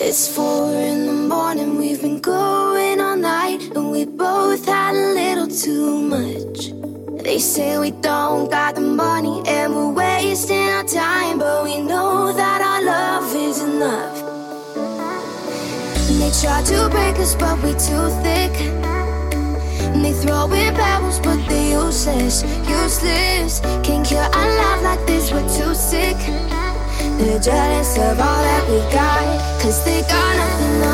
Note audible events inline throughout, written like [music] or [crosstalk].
It's four in the morning, we've been going all night, and we both had a little too much. They say we don't got the money and we're wasting our time, but we know that our love is enough. They try to break us, but we're too thick. And they throw in pebbles, but they're useless, useless. Can't cure our love like this, we're too sick. They're jealous of all that we got, cause they got nothing on.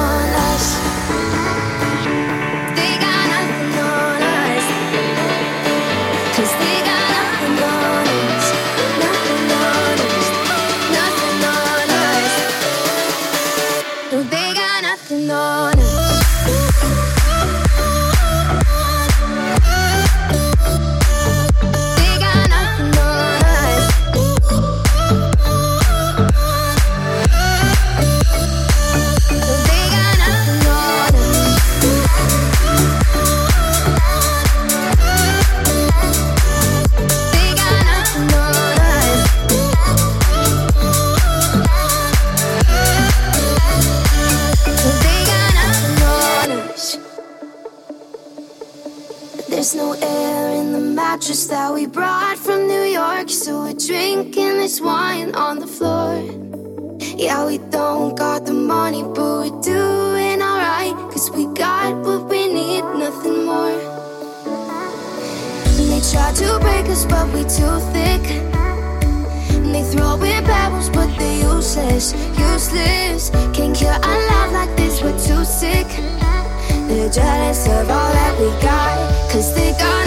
It's useless. Can't cure our love like this, we're too sick. They're jealous of all that we got, cause they got.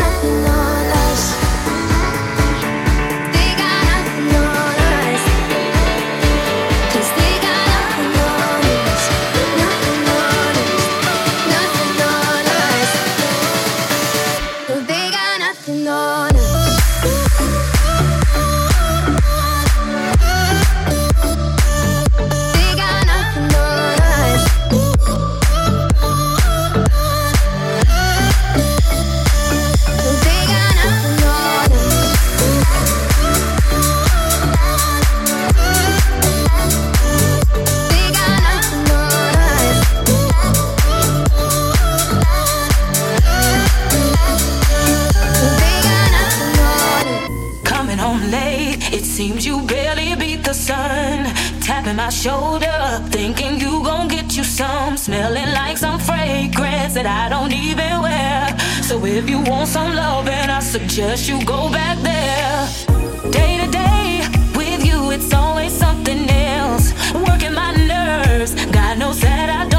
I showed up thinking you gon' get you some, smelling like some fragrance that I don't even wear. So if you want some love, and I suggest you go back there. Day to day with you, it's always something else. Working my nerves, God knows that I.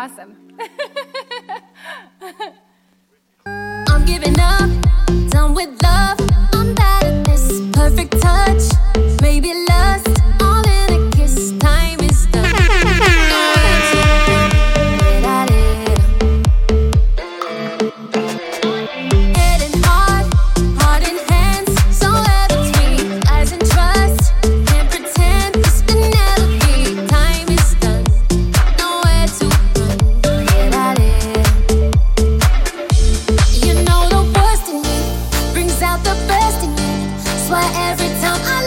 awesome. [laughs] why every time I